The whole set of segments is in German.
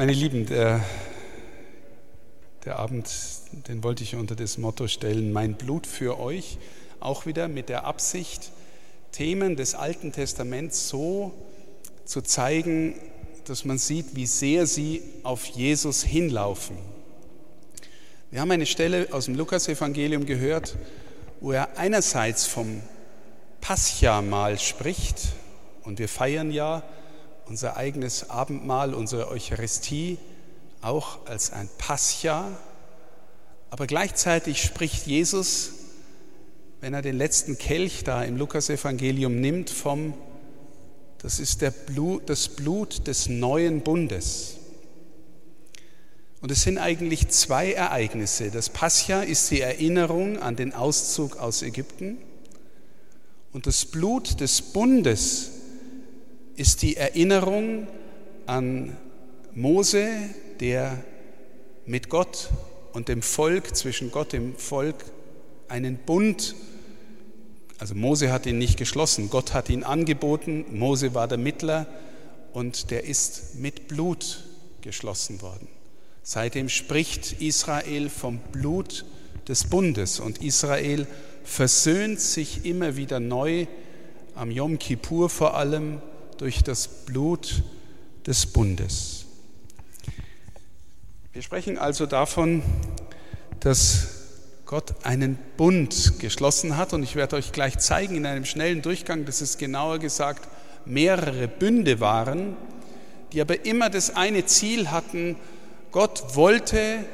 Meine Lieben, der, der Abend, den wollte ich unter das Motto stellen, mein Blut für euch, auch wieder mit der Absicht, Themen des Alten Testaments so zu zeigen, dass man sieht, wie sehr sie auf Jesus hinlaufen. Wir haben eine Stelle aus dem Lukasevangelium gehört, wo er einerseits vom Pascha-Mahl spricht, und wir feiern ja unser eigenes Abendmahl, unsere Eucharistie auch als ein Pascha, aber gleichzeitig spricht Jesus, wenn er den letzten Kelch da im Lukasevangelium nimmt, vom, das ist der Blut, das Blut des neuen Bundes. Und es sind eigentlich zwei Ereignisse. Das Pascha ist die Erinnerung an den Auszug aus Ägypten und das Blut des Bundes ist die Erinnerung an Mose, der mit Gott und dem Volk, zwischen Gott und dem Volk, einen Bund, also Mose hat ihn nicht geschlossen, Gott hat ihn angeboten, Mose war der Mittler und der ist mit Blut geschlossen worden. Seitdem spricht Israel vom Blut des Bundes und Israel versöhnt sich immer wieder neu, am Yom Kippur vor allem, durch das Blut des Bundes. Wir sprechen also davon, dass Gott einen Bund geschlossen hat und ich werde euch gleich zeigen in einem schnellen Durchgang, dass es genauer gesagt mehrere Bünde waren, die aber immer das eine Ziel hatten, Gott wollte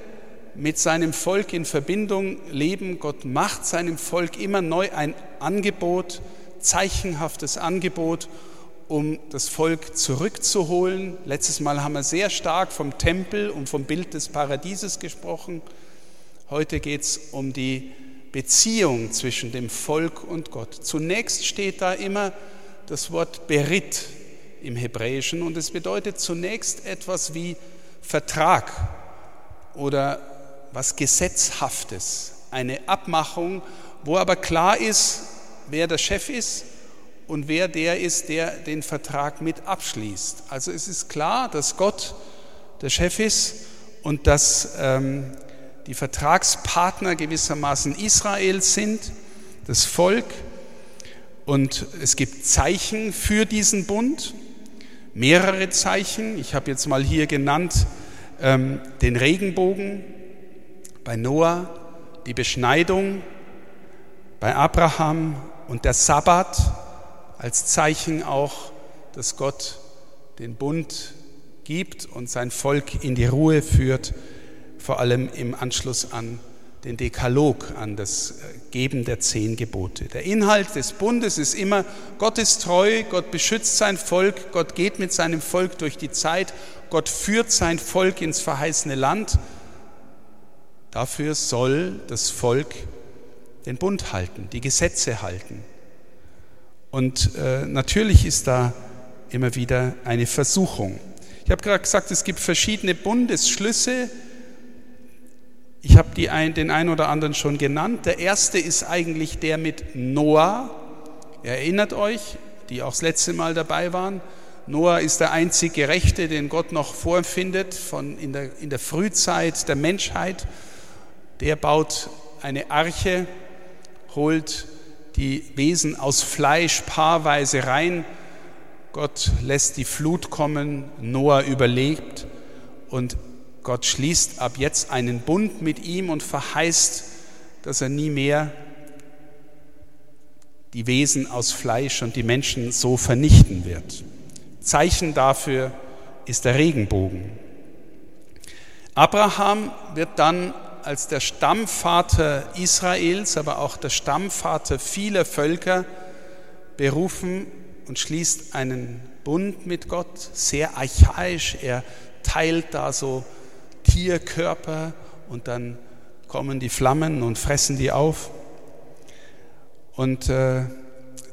mit seinem Volk in Verbindung leben. Gott macht seinem Volk immer neu ein Angebot, zeichenhaftes Angebot um das Volk zurückzuholen. Letztes Mal haben wir sehr stark vom Tempel und vom Bild des Paradieses gesprochen. Heute geht es um die Beziehung zwischen dem Volk und Gott. Zunächst steht da immer das Wort Berit im Hebräischen und es bedeutet zunächst etwas wie Vertrag oder was Gesetzhaftes, eine Abmachung, wo aber klar ist, wer der Chef ist und wer der ist, der den Vertrag mit abschließt. Also es ist klar, dass Gott der Chef ist und dass ähm, die Vertragspartner gewissermaßen Israel sind, das Volk. Und es gibt Zeichen für diesen Bund, mehrere Zeichen. Ich habe jetzt mal hier genannt ähm, den Regenbogen, bei Noah die Beschneidung, bei Abraham und der Sabbat als Zeichen auch, dass Gott den Bund gibt und sein Volk in die Ruhe führt, vor allem im Anschluss an den Dekalog, an das äh, Geben der zehn Gebote. Der Inhalt des Bundes ist immer, Gott ist treu, Gott beschützt sein Volk, Gott geht mit seinem Volk durch die Zeit, Gott führt sein Volk ins verheißene Land. Dafür soll das Volk den Bund halten, die Gesetze halten. Und äh, natürlich ist da immer wieder eine Versuchung. Ich habe gerade gesagt, es gibt verschiedene Bundesschlüsse. Ich habe ein, den einen oder anderen schon genannt. Der erste ist eigentlich der mit Noah. Ihr erinnert euch, die auch das letzte Mal dabei waren. Noah ist der einzig Gerechte, den Gott noch vorfindet von in, der, in der Frühzeit der Menschheit. Der baut eine Arche, holt die Wesen aus Fleisch paarweise rein. Gott lässt die Flut kommen, Noah überlebt und Gott schließt ab jetzt einen Bund mit ihm und verheißt, dass er nie mehr die Wesen aus Fleisch und die Menschen so vernichten wird. Zeichen dafür ist der Regenbogen. Abraham wird dann als der Stammvater Israels, aber auch der Stammvater vieler Völker berufen und schließt einen Bund mit Gott, sehr archaisch. Er teilt da so Tierkörper und dann kommen die Flammen und fressen die auf. Und äh,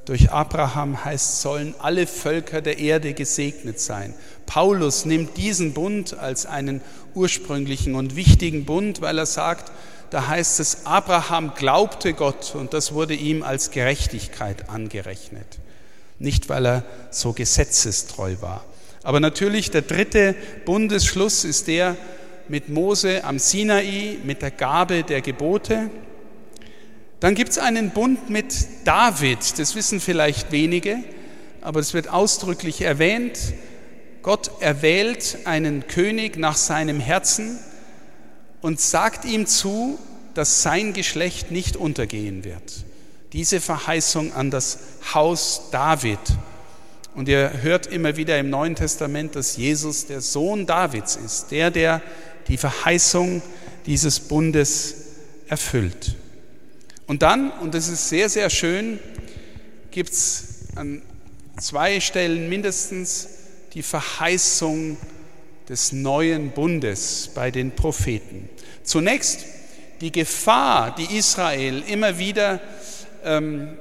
durch Abraham heißt, sollen alle Völker der Erde gesegnet sein. Paulus nimmt diesen Bund als einen ursprünglichen und wichtigen Bund, weil er sagt, da heißt es, Abraham glaubte Gott und das wurde ihm als Gerechtigkeit angerechnet. Nicht, weil er so gesetzestreu war. Aber natürlich der dritte Bundesschluss ist der mit Mose am Sinai, mit der Gabe der Gebote. Dann gibt es einen Bund mit David, das wissen vielleicht wenige, aber es wird ausdrücklich erwähnt. Gott erwählt einen König nach seinem Herzen und sagt ihm zu, dass sein Geschlecht nicht untergehen wird. Diese Verheißung an das Haus David. Und ihr hört immer wieder im Neuen Testament, dass Jesus der Sohn Davids ist, der, der die Verheißung dieses Bundes erfüllt. Und dann, und das ist sehr, sehr schön, gibt es an zwei Stellen mindestens die Verheißung des neuen Bundes bei den Propheten. Zunächst die Gefahr, die Israel immer wieder, ähm,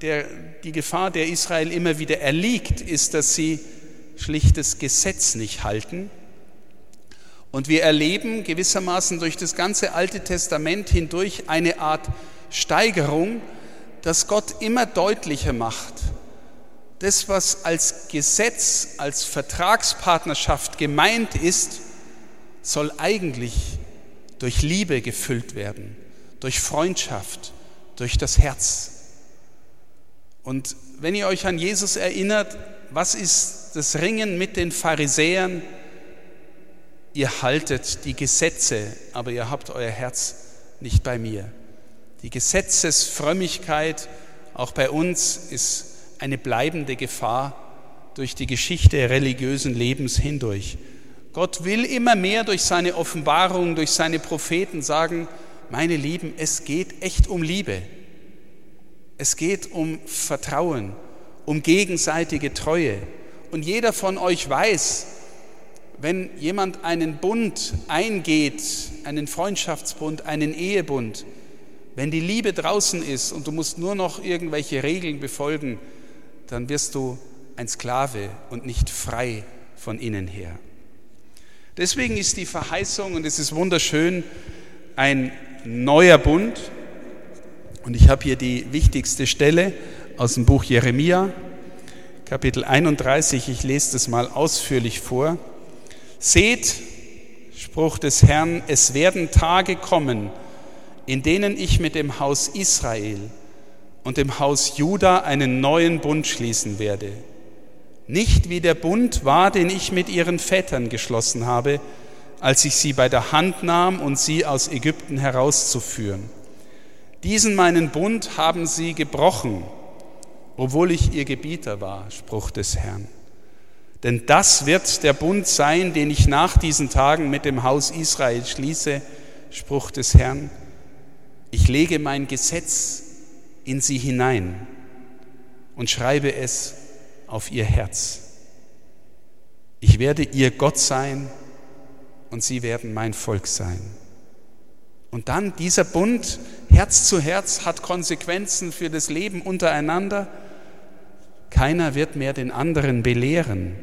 der, die Gefahr, der Israel immer wieder erliegt, ist, dass sie schlichtes Gesetz nicht halten. Und wir erleben gewissermaßen durch das ganze Alte Testament hindurch eine Art Steigerung, dass Gott immer deutlicher macht, das, was als Gesetz, als Vertragspartnerschaft gemeint ist, soll eigentlich durch Liebe gefüllt werden, durch Freundschaft, durch das Herz. Und wenn ihr euch an Jesus erinnert, was ist das Ringen mit den Pharisäern? Ihr haltet die Gesetze, aber ihr habt euer Herz nicht bei mir. Die Gesetzesfrömmigkeit auch bei uns ist eine bleibende Gefahr durch die Geschichte religiösen Lebens hindurch. Gott will immer mehr durch seine Offenbarung, durch seine Propheten sagen, meine Lieben, es geht echt um Liebe. Es geht um Vertrauen, um gegenseitige Treue. Und jeder von euch weiß, wenn jemand einen Bund eingeht, einen Freundschaftsbund, einen Ehebund, wenn die Liebe draußen ist und du musst nur noch irgendwelche Regeln befolgen, dann wirst du ein Sklave und nicht frei von innen her. Deswegen ist die Verheißung, und es ist wunderschön, ein neuer Bund. Und ich habe hier die wichtigste Stelle aus dem Buch Jeremia, Kapitel 31. Ich lese das mal ausführlich vor. Seht, Spruch des Herrn, es werden Tage kommen, in denen ich mit dem Haus Israel und dem Haus Juda einen neuen Bund schließen werde. Nicht wie der Bund war, den ich mit ihren Vätern geschlossen habe, als ich sie bei der Hand nahm und sie aus Ägypten herauszuführen. Diesen meinen Bund haben sie gebrochen, obwohl ich ihr Gebieter war, Spruch des Herrn. Denn das wird der Bund sein, den ich nach diesen Tagen mit dem Haus Israel schließe, Spruch des Herrn. Ich lege mein Gesetz in sie hinein und schreibe es auf ihr Herz. Ich werde ihr Gott sein und sie werden mein Volk sein. Und dann dieser Bund Herz zu Herz hat Konsequenzen für das Leben untereinander. Keiner wird mehr den anderen belehren.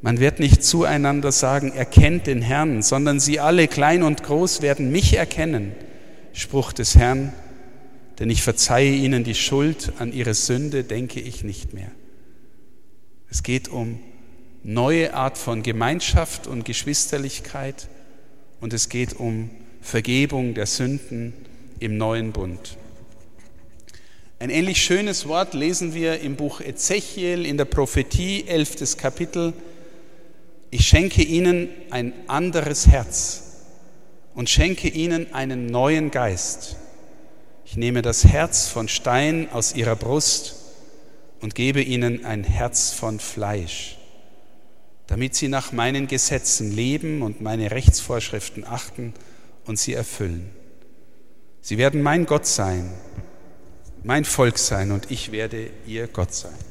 Man wird nicht zueinander sagen, erkennt den Herrn, sondern sie alle, klein und groß, werden mich erkennen. Spruch des Herrn, denn ich verzeihe ihnen die Schuld, an ihre Sünde denke ich nicht mehr. Es geht um neue Art von Gemeinschaft und Geschwisterlichkeit und es geht um Vergebung der Sünden im neuen Bund. Ein ähnlich schönes Wort lesen wir im Buch Ezechiel in der Prophetie, elftes Kapitel. Ich schenke ihnen ein anderes Herz und schenke ihnen einen neuen Geist. Ich nehme das Herz von Stein aus ihrer Brust und gebe ihnen ein Herz von Fleisch, damit sie nach meinen Gesetzen leben und meine Rechtsvorschriften achten und sie erfüllen. Sie werden mein Gott sein, mein Volk sein und ich werde ihr Gott sein.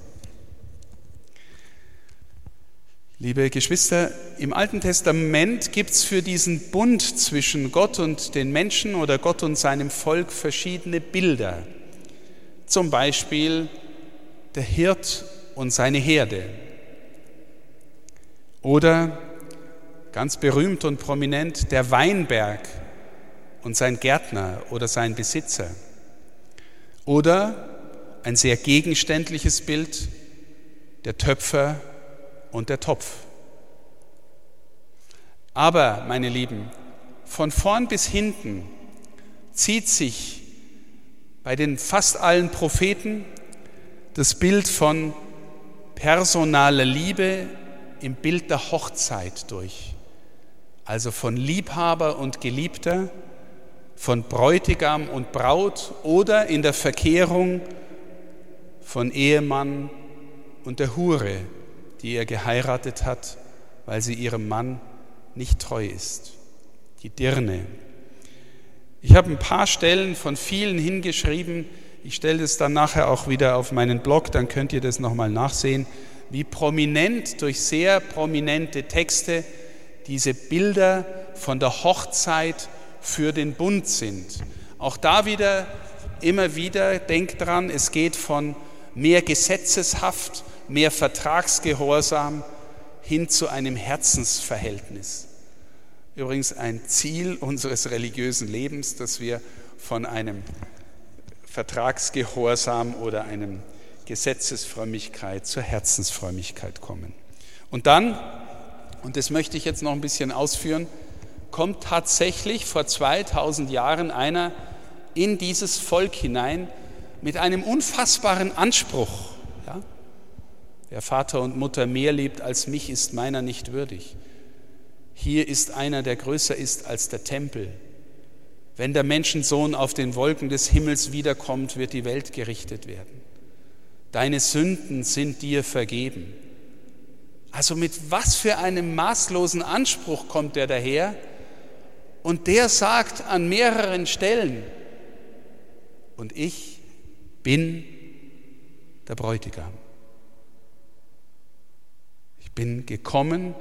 Liebe Geschwister, im Alten Testament gibt es für diesen Bund zwischen Gott und den Menschen oder Gott und seinem Volk verschiedene Bilder. Zum Beispiel der Hirt und seine Herde. Oder ganz berühmt und prominent der Weinberg und sein Gärtner oder sein Besitzer. Oder ein sehr gegenständliches Bild, der Töpfer und der Topf. Aber, meine Lieben, von vorn bis hinten zieht sich bei den fast allen Propheten das Bild von personaler Liebe im Bild der Hochzeit durch. Also von Liebhaber und Geliebter, von Bräutigam und Braut oder in der Verkehrung von Ehemann und der Hure, die er geheiratet hat, weil sie ihrem Mann nicht treu ist. Die Dirne. Ich habe ein paar Stellen von vielen hingeschrieben. Ich stelle das dann nachher auch wieder auf meinen Blog, dann könnt ihr das nochmal nachsehen, wie prominent durch sehr prominente Texte diese Bilder von der Hochzeit für den Bund sind. Auch da wieder, immer wieder, denkt dran, es geht von mehr Gesetzeshaft, mehr Vertragsgehorsam hin zu einem Herzensverhältnis. Übrigens ein Ziel unseres religiösen Lebens, dass wir von einem Vertragsgehorsam oder einem Gesetzesfrömmigkeit zur Herzensfrömmigkeit kommen. Und dann, und das möchte ich jetzt noch ein bisschen ausführen, kommt tatsächlich vor 2000 Jahren einer in dieses Volk hinein mit einem unfassbaren Anspruch. Ja? Wer Vater und Mutter mehr liebt als mich, ist meiner nicht würdig. Hier ist einer, der größer ist als der Tempel. Wenn der Menschensohn auf den Wolken des Himmels wiederkommt, wird die Welt gerichtet werden. Deine Sünden sind dir vergeben. Also mit was für einem maßlosen Anspruch kommt er daher? Und der sagt an mehreren Stellen, und ich bin der Bräutigam. Bin gekommen,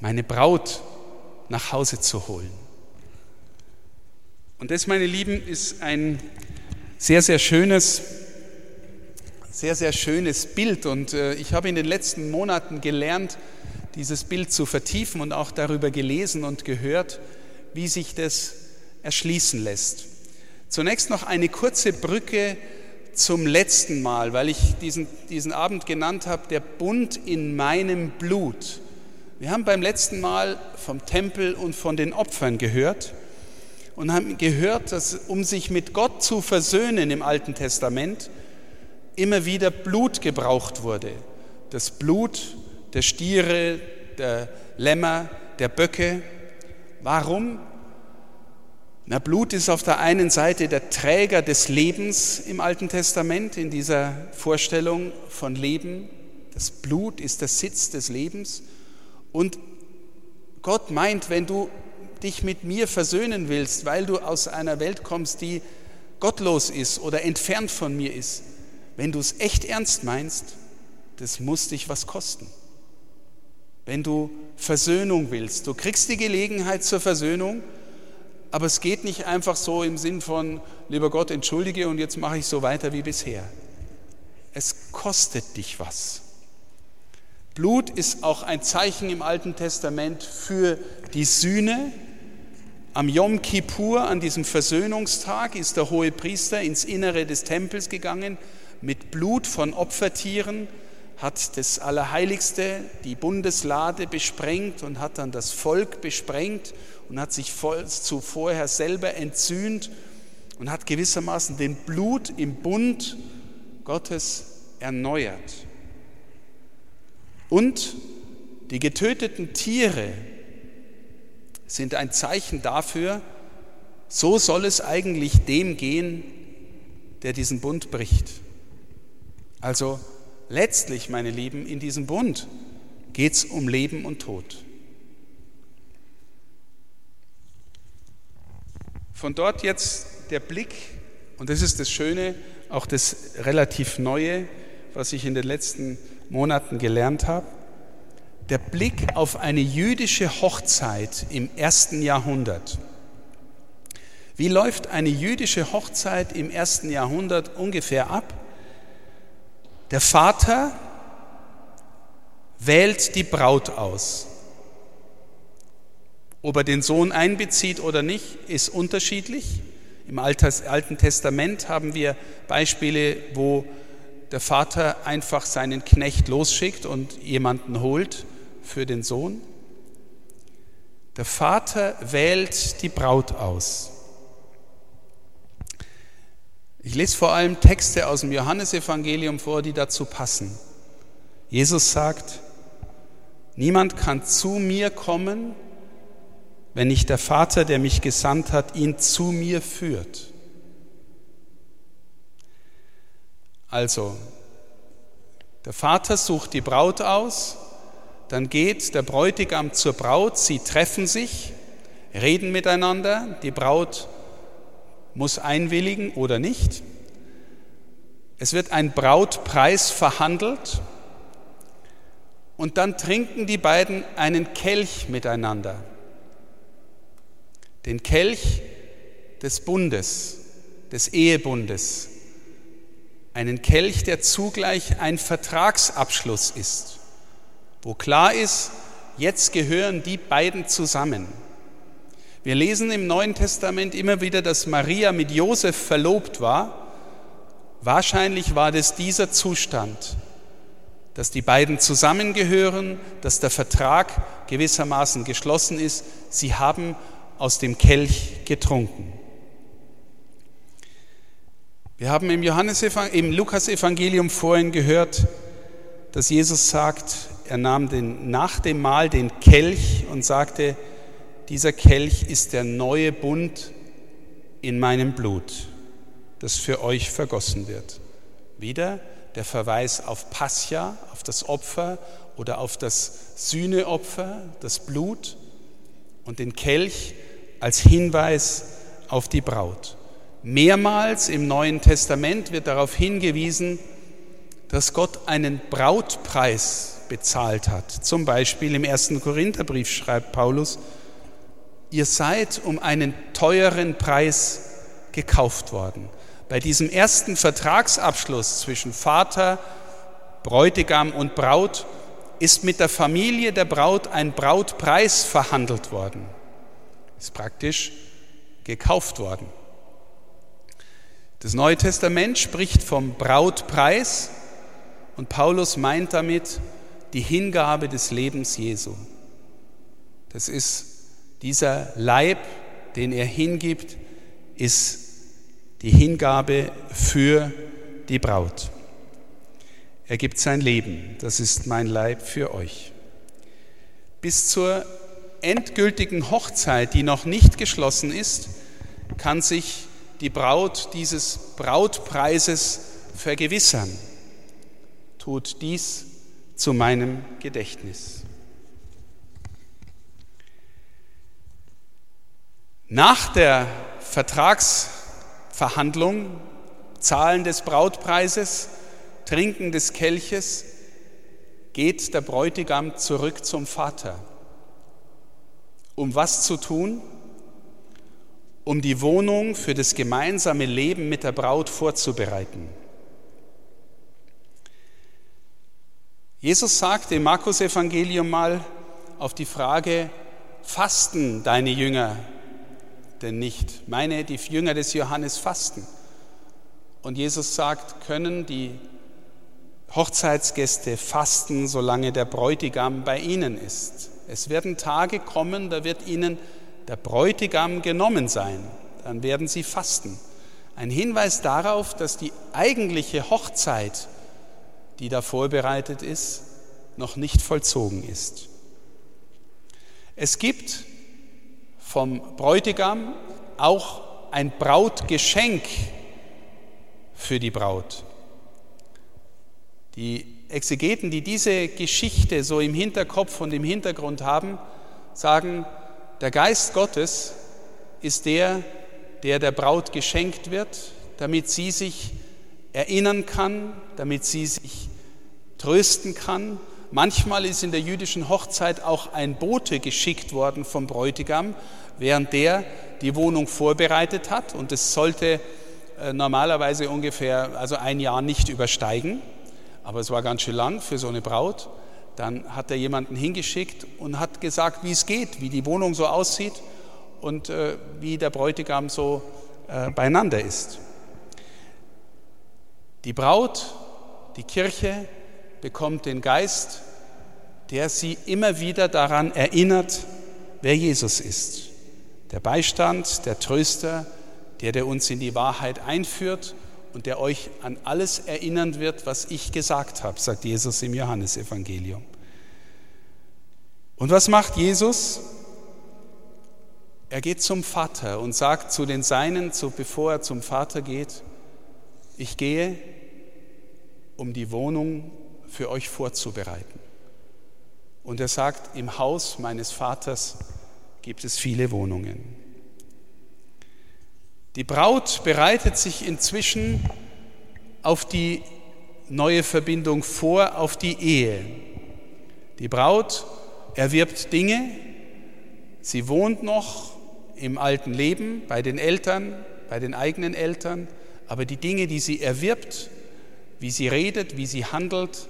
meine Braut nach Hause zu holen. Und das, meine Lieben, ist ein sehr, sehr schönes, sehr, sehr schönes Bild. Und äh, ich habe in den letzten Monaten gelernt, dieses Bild zu vertiefen und auch darüber gelesen und gehört, wie sich das erschließen lässt. Zunächst noch eine kurze Brücke zum letzten Mal, weil ich diesen, diesen Abend genannt habe, der Bund in meinem Blut. Wir haben beim letzten Mal vom Tempel und von den Opfern gehört und haben gehört, dass um sich mit Gott zu versöhnen im Alten Testament immer wieder Blut gebraucht wurde. Das Blut der Stiere, der Lämmer, der Böcke. Warum? Na, Blut ist auf der einen Seite der Träger des Lebens im Alten Testament, in dieser Vorstellung von Leben. Das Blut ist der Sitz des Lebens. Und Gott meint, wenn du dich mit mir versöhnen willst, weil du aus einer Welt kommst, die gottlos ist oder entfernt von mir ist, wenn du es echt ernst meinst, das muss dich was kosten. Wenn du Versöhnung willst, du kriegst die Gelegenheit zur Versöhnung, aber es geht nicht einfach so im Sinn von, lieber Gott, entschuldige und jetzt mache ich so weiter wie bisher. Es kostet dich was. Blut ist auch ein Zeichen im Alten Testament für die Sühne. Am Yom Kippur, an diesem Versöhnungstag, ist der hohe Priester ins Innere des Tempels gegangen mit Blut von Opfertieren, hat das Allerheiligste, die Bundeslade besprengt und hat dann das Volk besprengt und hat sich zuvorher selber entzühnt und hat gewissermaßen den Blut im Bund Gottes erneuert. Und die getöteten Tiere sind ein Zeichen dafür, so soll es eigentlich dem gehen, der diesen Bund bricht. Also letztlich, meine Lieben, in diesem Bund geht es um Leben und Tod. Von dort jetzt der Blick, und das ist das Schöne, auch das relativ Neue, was ich in den letzten Monaten gelernt habe. Der Blick auf eine jüdische Hochzeit im ersten Jahrhundert. Wie läuft eine jüdische Hochzeit im ersten Jahrhundert ungefähr ab? Der Vater wählt die Braut aus. Ob er den Sohn einbezieht oder nicht, ist unterschiedlich. Im Alten Testament haben wir Beispiele, wo der Vater einfach seinen Knecht losschickt und jemanden holt für den Sohn. Der Vater wählt die Braut aus. Ich lese vor allem Texte aus dem Johannesevangelium vor, die dazu passen. Jesus sagt, niemand kann zu mir kommen, wenn nicht der Vater, der mich gesandt hat, ihn zu mir führt. Also, der Vater sucht die Braut aus, dann geht der Bräutigam zur Braut, sie treffen sich, reden miteinander, die Braut muss einwilligen oder nicht. Es wird ein Brautpreis verhandelt und dann trinken die beiden einen Kelch miteinander. Den Kelch des Bundes, des Ehebundes. Einen Kelch, der zugleich ein Vertragsabschluss ist, wo klar ist, jetzt gehören die beiden zusammen. Wir lesen im Neuen Testament immer wieder, dass Maria mit Josef verlobt war. Wahrscheinlich war das dieser Zustand, dass die beiden zusammengehören, dass der Vertrag gewissermaßen geschlossen ist. Sie haben aus dem Kelch getrunken. Wir haben im, im Lukas-Evangelium vorhin gehört, dass Jesus sagt, er nahm den, nach dem Mahl den Kelch und sagte, dieser Kelch ist der neue Bund in meinem Blut, das für euch vergossen wird. Wieder der Verweis auf Pascha, auf das Opfer oder auf das Sühneopfer, das Blut und den Kelch als Hinweis auf die Braut. Mehrmals im Neuen Testament wird darauf hingewiesen, dass Gott einen Brautpreis bezahlt hat. Zum Beispiel im ersten Korintherbrief schreibt Paulus, ihr seid um einen teuren Preis gekauft worden. Bei diesem ersten Vertragsabschluss zwischen Vater, Bräutigam und Braut ist mit der Familie der Braut ein Brautpreis verhandelt worden. Ist praktisch gekauft worden. Das Neue Testament spricht vom Brautpreis und Paulus meint damit die Hingabe des Lebens Jesu. Das ist dieser Leib, den er hingibt, ist die Hingabe für die Braut. Er gibt sein Leben, das ist mein Leib für euch. Bis zur endgültigen Hochzeit, die noch nicht geschlossen ist, kann sich die Braut dieses Brautpreises vergewissern. Tut dies zu meinem Gedächtnis. Nach der Vertragsverhandlung, Zahlen des Brautpreises, Trinken des Kelches, geht der Bräutigam zurück zum Vater. Um was zu tun? Um die Wohnung für das gemeinsame Leben mit der Braut vorzubereiten. Jesus sagt im Markus Evangelium mal auf die Frage, fasten deine Jünger denn nicht. Meine, die Jünger des Johannes fasten. Und Jesus sagt, können die Hochzeitsgäste fasten, solange der Bräutigam bei ihnen ist. Es werden Tage kommen, da wird ihnen der Bräutigam genommen sein. Dann werden sie fasten. Ein Hinweis darauf, dass die eigentliche Hochzeit, die da vorbereitet ist, noch nicht vollzogen ist. Es gibt vom Bräutigam auch ein Brautgeschenk für die Braut. Die Exegeten, die diese Geschichte so im Hinterkopf und im Hintergrund haben, sagen, der Geist Gottes ist der, der der Braut geschenkt wird, damit sie sich erinnern kann, damit sie sich trösten kann. Manchmal ist in der jüdischen Hochzeit auch ein Bote geschickt worden vom Bräutigam, während der die Wohnung vorbereitet hat und es sollte äh, normalerweise ungefähr also ein Jahr nicht übersteigen, aber es war ganz schön lang für so eine Braut. Dann hat er jemanden hingeschickt und hat gesagt, wie es geht, wie die Wohnung so aussieht und äh, wie der Bräutigam so äh, beieinander ist. Die Braut die Kirche bekommt den Geist, der sie immer wieder daran erinnert, wer Jesus ist. Der Beistand, der Tröster, der, der uns in die Wahrheit einführt und der euch an alles erinnern wird, was ich gesagt habe, sagt Jesus im Johannesevangelium. Und was macht Jesus? Er geht zum Vater und sagt zu den Seinen, so bevor er zum Vater geht, ich gehe, um die Wohnung für euch vorzubereiten. Und er sagt, im Haus meines Vaters gibt es viele Wohnungen. Die Braut bereitet sich inzwischen auf die neue Verbindung vor, auf die Ehe. Die Braut erwirbt Dinge, sie wohnt noch im alten Leben bei den Eltern, bei den eigenen Eltern, aber die Dinge, die sie erwirbt, wie sie redet, wie sie handelt,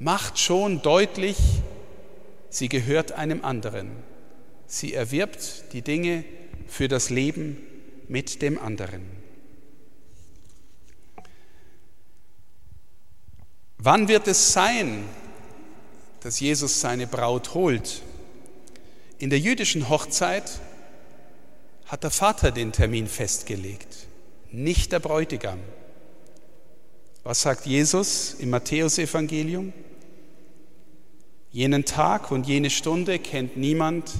macht schon deutlich, sie gehört einem anderen. Sie erwirbt die Dinge für das Leben mit dem anderen. Wann wird es sein, dass Jesus seine Braut holt? In der jüdischen Hochzeit hat der Vater den Termin festgelegt, nicht der Bräutigam. Was sagt Jesus im Matthäusevangelium? Jenen Tag und jene Stunde kennt niemand,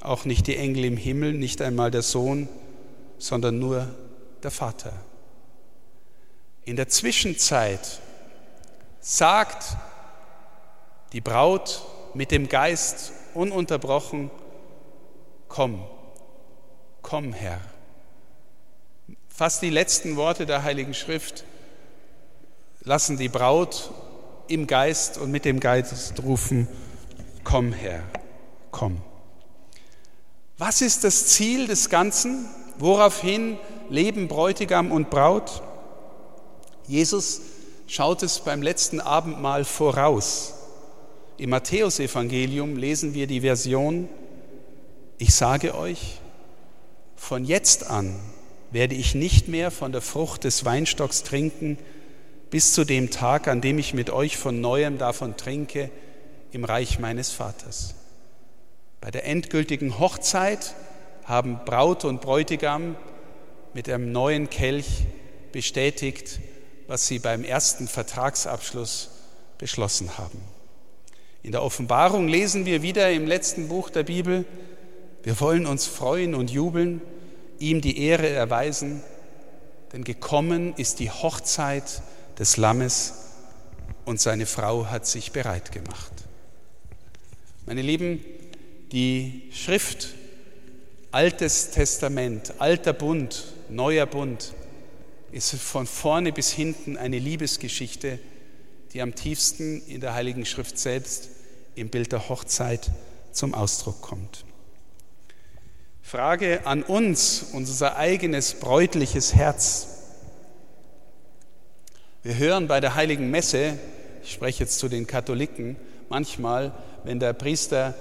auch nicht die Engel im Himmel, nicht einmal der Sohn, sondern nur der Vater. In der Zwischenzeit sagt die Braut mit dem Geist ununterbrochen, komm, komm Herr. Fast die letzten Worte der Heiligen Schrift lassen die Braut im Geist und mit dem Geist rufen, komm Herr, komm. Was ist das Ziel des Ganzen? Woraufhin leben Bräutigam und Braut? Jesus schaut es beim letzten Abendmahl voraus. Im Matthäusevangelium lesen wir die Version, ich sage euch, von jetzt an werde ich nicht mehr von der Frucht des Weinstocks trinken, bis zu dem Tag, an dem ich mit euch von neuem davon trinke im Reich meines Vaters. Bei der endgültigen Hochzeit haben Braut und Bräutigam mit einem neuen Kelch bestätigt, was sie beim ersten Vertragsabschluss beschlossen haben. In der Offenbarung lesen wir wieder im letzten Buch der Bibel, wir wollen uns freuen und jubeln, ihm die Ehre erweisen, denn gekommen ist die Hochzeit des Lammes und seine Frau hat sich bereit gemacht. Meine Lieben, die Schrift Altes Testament, alter Bund, neuer Bund ist von vorne bis hinten eine Liebesgeschichte, die am tiefsten in der Heiligen Schrift selbst im Bild der Hochzeit zum Ausdruck kommt. Frage an uns, unser eigenes bräutliches Herz. Wir hören bei der heiligen Messe, ich spreche jetzt zu den Katholiken, manchmal, wenn der Priester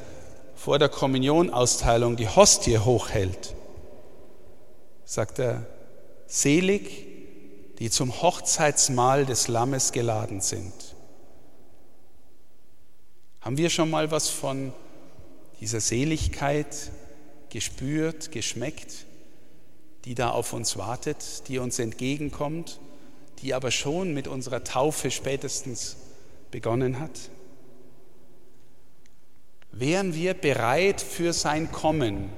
vor der Kommunionausteilung die Hostie hochhält, sagt er, selig, die zum Hochzeitsmahl des Lammes geladen sind. Haben wir schon mal was von dieser Seligkeit gespürt, geschmeckt, die da auf uns wartet, die uns entgegenkommt, die aber schon mit unserer Taufe spätestens begonnen hat? Wären wir bereit für sein Kommen?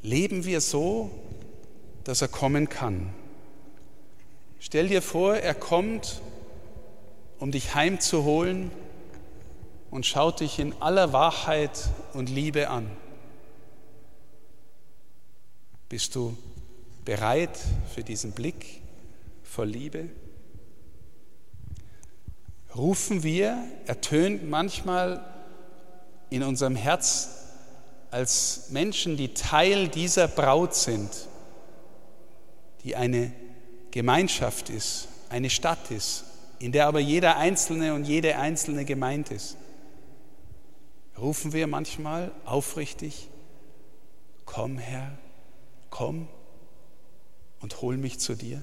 Leben wir so, dass er kommen kann? Stell dir vor, er kommt, um dich heimzuholen und schaut dich in aller Wahrheit und Liebe an. Bist du bereit für diesen Blick voll Liebe? Rufen wir, ertönt manchmal in unserem Herz als Menschen, die Teil dieser Braut sind, die eine Gemeinschaft ist, eine Stadt ist, in der aber jeder Einzelne und jede Einzelne gemeint ist. Rufen wir manchmal aufrichtig, komm Herr, komm und hol mich zu dir.